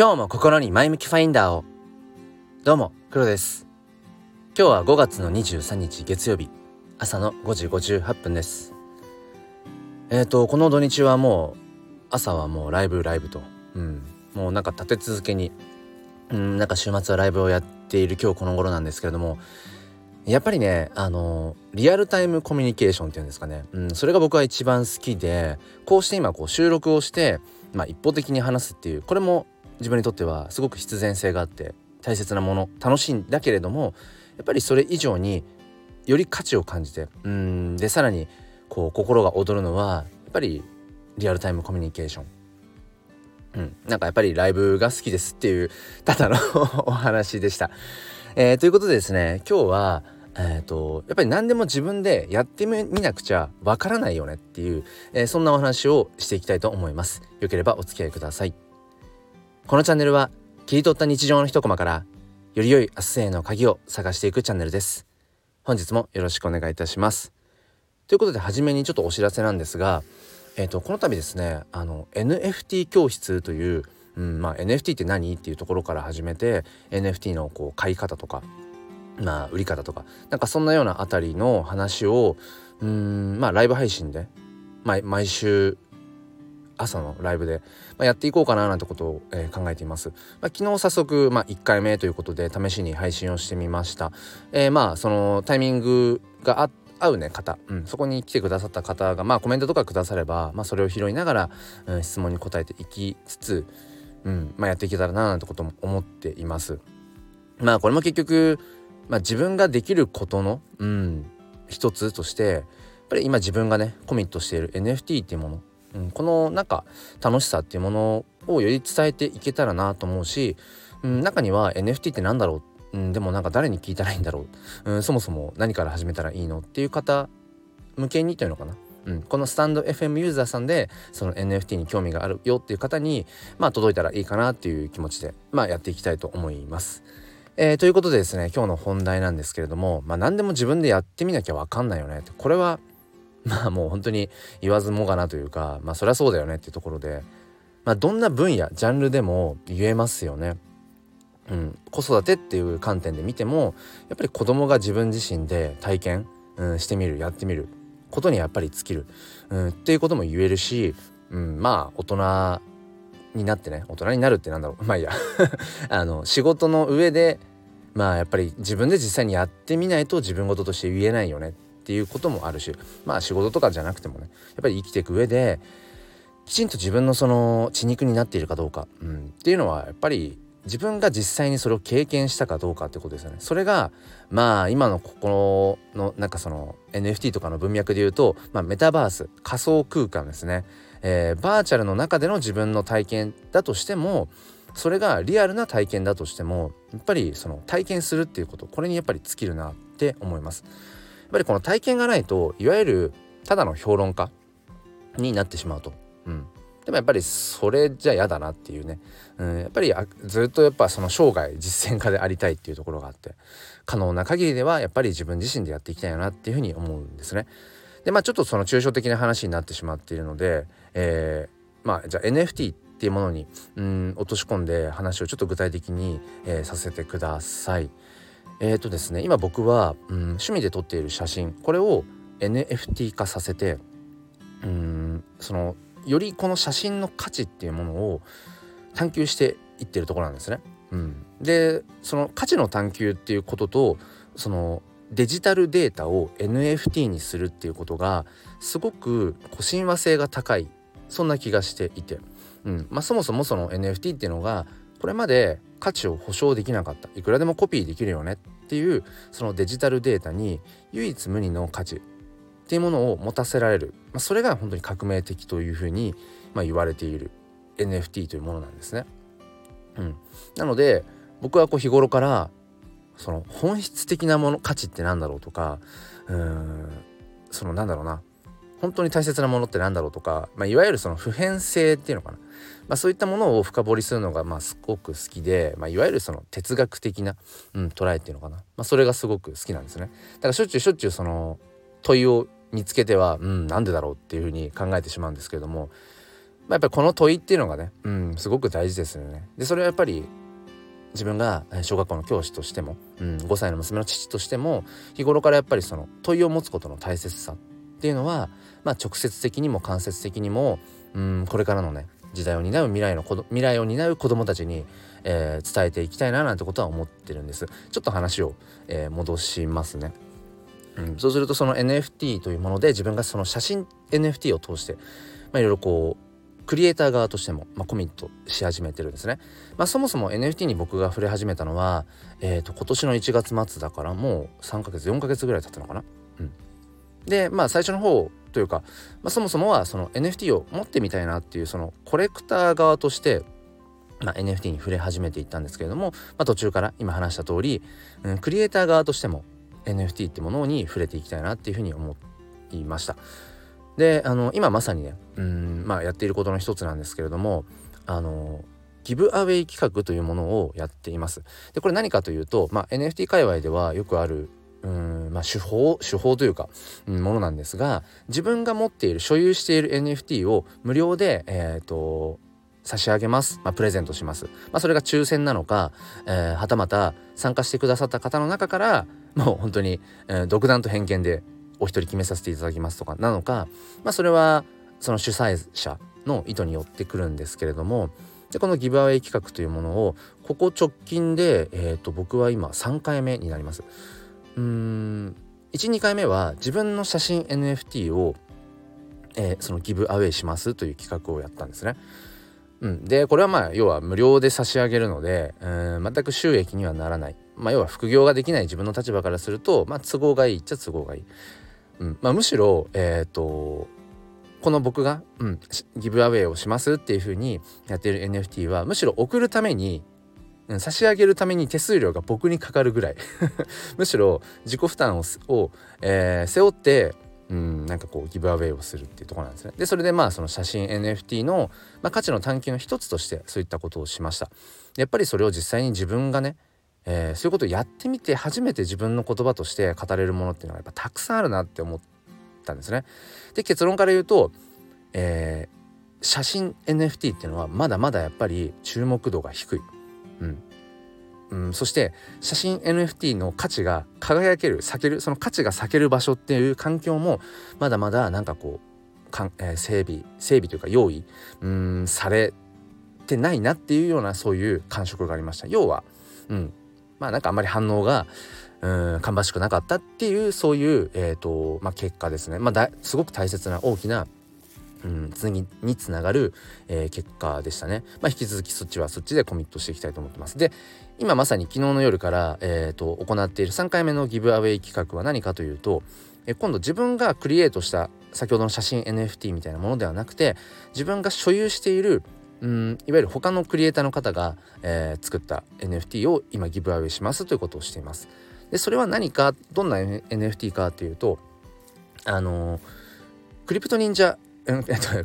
今日も心に前向きファインダーを。どうも黒です。今日は5月の23日月曜日。朝の5時58分です。えっ、ー、とこの土日はもう朝はもうライブライブと。うん。もうなんか立て続けに。うんなんか週末はライブをやっている今日この頃なんですけれども。やっぱりねあのリアルタイムコミュニケーションっていうんですかね、うん、それが僕は一番好きでこうして今こう収録をしてまあ一方的に話すっていうこれも自分にとってはすごく必然性があって大切なもの楽しいんだけれどもやっぱりそれ以上により価値を感じてうんでさらにこう心が躍るのはやっぱりリアルタイムコミュニケーション。うん、なんかやっぱりライブが好きですっていうただの お話でした。えー、ということでですね今日はえーと、やっぱり何でも自分でやってみなくちゃわからないよねっていう、えー、そんなお話をしていきたいと思います。よければお付き合いください。このチャンネルは切り取った日常の一コマからより良い明日への鍵を探していくチャンネルです。本日もよろしくお願いいたします。ということで初めにちょっとお知らせなんですが、えーと、この度ですねあの NFT 教室という、うんまあ、NFT って何っていうところから始めて NFT のこう買い方とかまあ売り方とかなんかそんなようなあたりの話をうんまあライブ配信で、まあ、毎週朝のライブで、まあ、やっていこうかななんてことを、えー、考えています。まあ、昨日早速、まあ、1回目ということで試しに配信をしてみました。えー、まあそのタイミングがあ合うね方、うん、そこに来てくださった方がまあコメントとかくだされば、まあ、それを拾いながら、うん、質問に答えていきつつ、うんまあ、やっていけたらななんてことも思っています。まあこれも結局、まあ、自分ができることの、うん、一つとしてやっぱり今自分がねコミットしている NFT っていうものうん、このなんか楽しさっていうものをより伝えていけたらなと思うし、うん、中には NFT って何だろう、うん、でもなんか誰に聞いたらいいんだろう、うん、そもそも何から始めたらいいの？っていう方向けにというのかな？うん、このスタンド FM ユーザーさんでその NFT に興味があるよっていう方にまあ届いたらいいかなっていう気持ちでまあやっていきたいと思います。えー、ということでですね今日の本題なんですけれどもまあ何でも自分でやってみなきゃ分かんないよねってこれはまあもう本当に言わずもがなというかまあそりゃそうだよねっていうところで、まあ、どんな分野ジャンルでも言えますよね。うん、子育てっていう観点で見てもやっぱり子供が自分自身で体験、うん、してみるやってみることにやっぱり尽きる、うん、っていうことも言えるし、うん、まあ大人になってね大人になるってなんだろう。まあいいや。あの仕事の上でまあやっぱり自分で実際にやってみないと自分事として言えないよね。っていうこともあるしまあ仕事とかじゃなくてもねやっぱり生きていく上できちんと自分のその血肉になっているかどうか、うん、っていうのはやっぱり自分が実際にそれを経験したかどうかってことですよね。それがまあ今のここのなんかその NFT とかの文脈で言うと、まあ、メタバース仮想空間ですね、えー、バーチャルの中での自分の体験だとしてもそれがリアルな体験だとしてもやっぱりその体験するっていうことこれにやっぱり尽きるなって思います。っぱりこの体験がないといわゆるただの評論家になってしまうと。うんでもやっぱりそれじゃ嫌だなっていうね、うん、やっぱりずっとやっぱその生涯実践家でありたいっていうところがあって可能な限りではやっぱり自分自身でやっていきたいなっていうふうに思うんですね。でまあちょっとその抽象的な話になってしまっているので、えー、まあじゃあ NFT っていうものにうん落とし込んで話をちょっと具体的に、えー、させてください。えっ、ー、とですね今僕は、うん、趣味で撮っている写真これを NFT 化させてうんそのよりこの写真の価値っていうものを探求していってるところなんですね。うん、でその価値の探求っていうこととそのデジタルデータを NFT にするっていうことがすごく親和性が高いそんな気がしていて、うん。まあ、そもそもその NFT っていうのがこれまで価値を保証できなかった。いくらでもコピーできるよね。っていうそのデジタルデータに唯一無二の価値。っていうものを持たせられる、まあ、それが本当に革命的というふうに、まあ、言われている。NFT というものなんですね。うん、なので僕はこう日頃からその本質的なもの価値って何だろうとかうーんそのなんだろうな。本当に大切なものって何だろうとか、まあ、いわゆるその普遍性っていうのかな、まあ、そういったものを深掘りするのがまあすごく好きで、まあ、いわゆるその哲学的な、うん、捉えっていうのかな、まあ、それがすごく好きなんですね。だからしょっちゅうしょっちゅうその問いを見つけてはうんなんでだろうっていうふうに考えてしまうんですけれどもまあ、やっぱりこの問いっていうのがね、うん、すごく大事ですよね。でそれはやっぱり自分が小学校の教師としても、うん、5歳の娘の父としても日頃からやっぱりその問いを持つことの大切さっていうのは、まあ、直接的にも間接的にも、うん、これからのね時代を担う未来の未来を担う子どもたちに、えー、伝えていきたいななんてことは思ってるんですちょっと話を、えー、戻しますね、うん、そうするとその NFT というもので自分がその写真 NFT を通して、まあ、いろいろこうクリエイター側としても、まあ、コミットし始めてるんですね。まあ、そもそも NFT に僕が触れ始めたのは、えーと、今年の1月末だからもう3ヶ月4ヶ月ぐらい経ったのかな。うん、でまあ最初の方というか、まあ、そもそもはその NFT を持ってみたいなっていうそのコレクター側として、まあ、NFT に触れ始めていったんですけれども、まあ、途中から今話した通り、うん、クリエイター側としても NFT ってものに触れていきたいなっていうふうに思いました。であの今まさにねうんまあやっていることの一つなんですけれどもあのギブアウェイ企画というものをやっています。でこれ何かというと、まあ、NFT 界隈ではよくあるうんまあ、手法手法というか、うん、ものなんですが自分が持っている所有している NFT を無料で、えーと、差し上げます、まあ、プレゼントします、まあ、それが抽選なのか、えー、はたまた参加してくださった方の中からもう本当に、えー、独断と偏見でお一人決めさせていただきますとかなのか、まあ、それはその主催者の意図によってくるんですけれどもでこのギブアウェイ企画というものをここ直近で、えーと、僕は今3回目になります。うーん12回目は自分の写真 NFT を、えー、そのギブアウェイしますという企画をやったんですね。うん、でこれはまあ要は無料で差し上げるのでうん全く収益にはならない、まあ、要は副業ができない自分の立場からすると、まあ、都合がいいっちゃ都合がいい。うんまあ、むしろ、えっ、ー、とこの僕が、うん、ギブアウェイをしますっていう風にやってる NFT はむしろ送るために、うん、差し上げるために手数料が僕にかかるぐらい むしろ自己負担をを、えー、背負ってうん、なんかこうギブアウェイをするっていうところなんですね。でそれでまあその写真 NFT の、まあ、価値の探求の一つとしてそういったことをしました。やっぱりそれを実際に自分がねえー、そういうことをやってみて初めて自分の言葉として語れるものっていうのがやっぱたくさんあるなって思ったんですね。で結論から言うと、えー、写真 NFT っていうのはまだまだやっぱり注目度が低い。うん。うん、そして写真 NFT の価値が輝ける避けるその価値が避ける場所っていう環境もまだまだなんかこうかん、えー、整備整備というか用意うんされてないなっていうようなそういう感触がありました。要は、うん、まあなんかあんまり反応がうん芳しくなかったっていうそういう、えーとまあ、結果ですね、まあ、だすごく大切な大きなうん、次につながる、えー、結果でしたね。まあ、引き続きそっちはそっちでコミットしていきたいと思ってます。で、今まさに昨日の夜から、えーと、行っている3回目のギブアウェイ企画は何かというと、え今度自分がクリエイトした先ほどの写真 NFT みたいなものではなくて自分が所有しているうんいわゆる他のクリエイターの方が、えー、作った NFT を今ギブアウェイしますということをしています。でそれは何かどんな NFT かというとあのー、クリプト忍者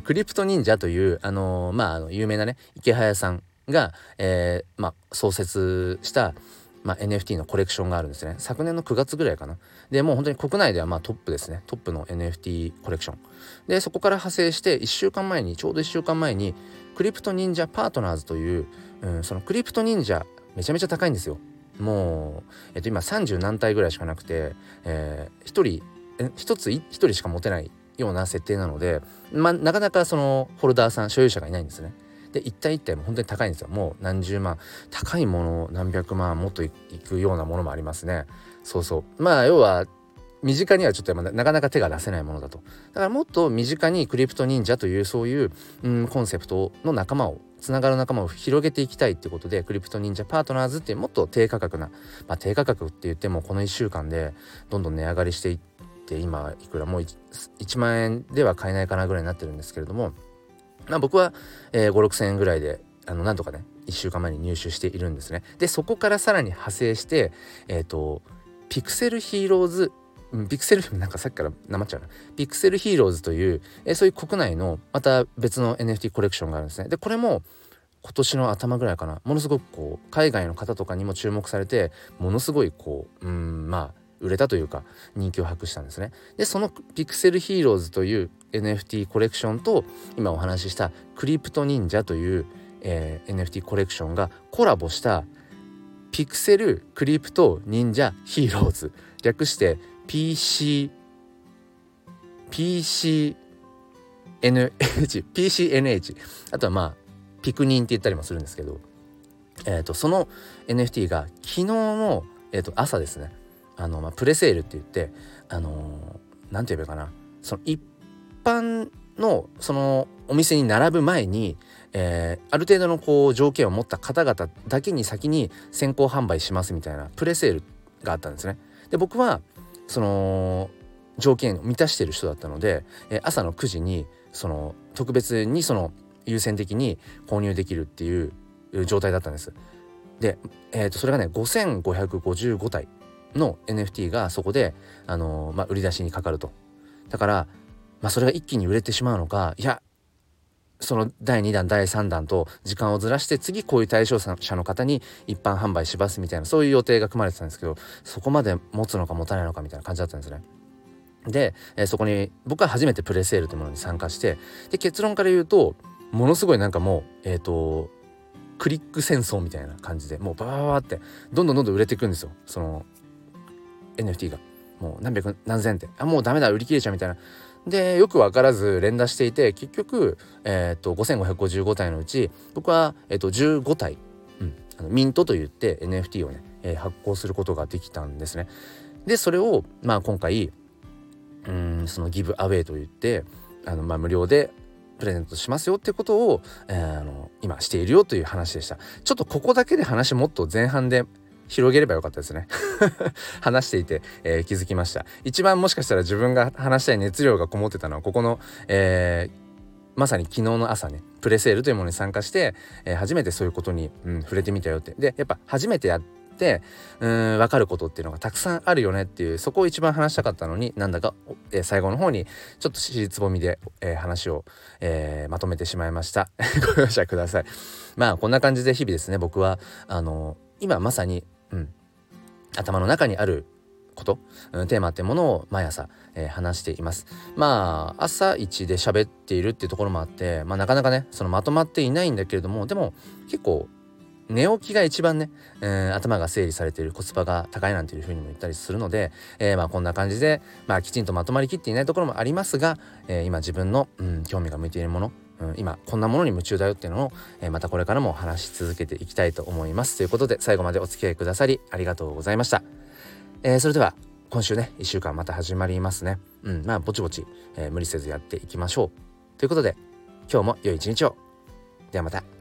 クリプト忍者というあのー、まああの有名なね池早さんが、えー、まあ、創設したまあ、NFT のコレクションがあるんですね。昨年の9月ぐらいかな。でもう本当に国内ではまあトップですね。トップの NFT コレクション。でそこから派生して1週間前にちょうど1週間前にクリプト忍者パートナーズという、うん、そのクリプト忍者めちゃめちゃ高いんですよ。もう、えっと、今30何体ぐらいしかなくて、えー、1人1つ1人しか持てないような設定なので、まあ、なかなかそのホルダーさん所有者がいないんですね。で一体一体も本当に高いんですよ。もう何十万高いもの何百万もっといくようなものもありますね。そうそう。まあ要は身近にはちょっとなかなか手が出せないものだと。だからもっと身近にクリプト忍者というそういう、うん、コンセプトの仲間をつながる仲間を広げていきたいってことでクリプト忍者パートナーズっていうもっと低価格な、まあ、低価格って言ってもこの1週間でどんどん値上がりしていって今いくらもう 1, 1万円では買えないかなぐらいになってるんですけれども、まあ、僕は、えー、5 6千円ぐらいであのなんとかね1週間前に入手しているんですね。でそこからさらに派生してえっ、ー、とピクセルヒーローズピクセルなんかさっきからなまっちゃうな。ピクセルヒーローズという、えそういう国内のまた別の NFT コレクションがあるんですね。でこれも今年の頭ぐらいかな。ものすごくこう海外の方とかにも注目されてものすごいこううんまあ売れたというか人気を博したんですね。でそのピクセルヒーローズという、NFT コレクションと今お話ししたクリプト忍者という、えー、NFT コレクションがコラボしたピクセルクリプト忍者ヒーローズ略して PC PCNH PCNH あとはまあピクニンって言ったりもするんですけど、えーと、その NFT が昨日の、えーと、朝ですね。あの、まあ、プレセールって言ってあの何、て言えばいいかなその一般のそのお店に並ぶ前に、えー、ある程度のこう条件を持った方々だけに先に先行販売しますみたいなプレセールがあったんですね。で僕はその条件を満たしてる人だったので、えー、朝の9時にその特別にその優先的に購入できるっていう状態だったんです。で、えー、とそれがね5555体の NFT がそこで、あのー、まあ、売り出しにかかると。だから、まあ、それが一気に売れてしまうのかいやその第2弾第3弾と時間をずらして次こういう対象者の方に一般販売しますみたいなそういう予定が組まれてたんですけどそこまで持つのか持たないのかみたいな感じだったんですね。で、えー、そこに僕は初めてプレセールというものに参加してで結論から言うとものすごいなんかもうえっ、ー、とクリック戦争みたいな感じでもうババババってどんどんどんどん売れていくんですよその NFT が。もう何百何千ってあもうダメだ売り切れちゃうみたいな。でよく分からず連打していて結局、えーと、5555体のうち僕は、えーと、15体、うん、あのミントといって NFT をね、えー、発行することができたんですね。でそれを、まあ、今回うんそのギブアウェイといってあの、まあ、無料でプレゼントしますよってことを、えー、あの今しているよという話でした。ちょっとここだけで話もっと前半で広げればよかったですね。話していて、えー、気づきました。一番もしかしたら自分が話したい熱量がこもってたのはここの、えーまさに昨日の朝ね。プレセールというものに参加して、えー、初めてそういうことに、うん、触れてみたよって。でやっぱ初めてやってうん分かることっていうのがたくさんあるよねっていうそこを一番話したかったのになんだか、えー、最後の方にちょっと尻つぼみで、えー、話を、えー、まとめてしまいました。ご容赦ください。まあこんな感じで日々ですね僕はあの今まさに、うん、頭の中にあること、うん、テーマってものを毎朝、えー、話しています。まあ朝一で喋っているっていうところもあって、まあ、なかなかねそのまとまっていないんだけれどもでも結構寝起きが一番ね、えー、頭が整理されているコスパが高いなんていうふうにも言ったりするので、えー、まあこんな感じで、まあ、きちんとまとまりきっていないところもありますが、えー、今自分の、うん、興味が向いているもの、今こんなものに夢中だよっていうのを、またこれからも話し続けていきたいと思います。ということで最後までお付き合いくださりありがとうございました、えそれでは今週ね1週間また始まりますね。うんまあぼちぼち、え無理せずやっていきましょう。ということで今日も良い一日を。ではまた。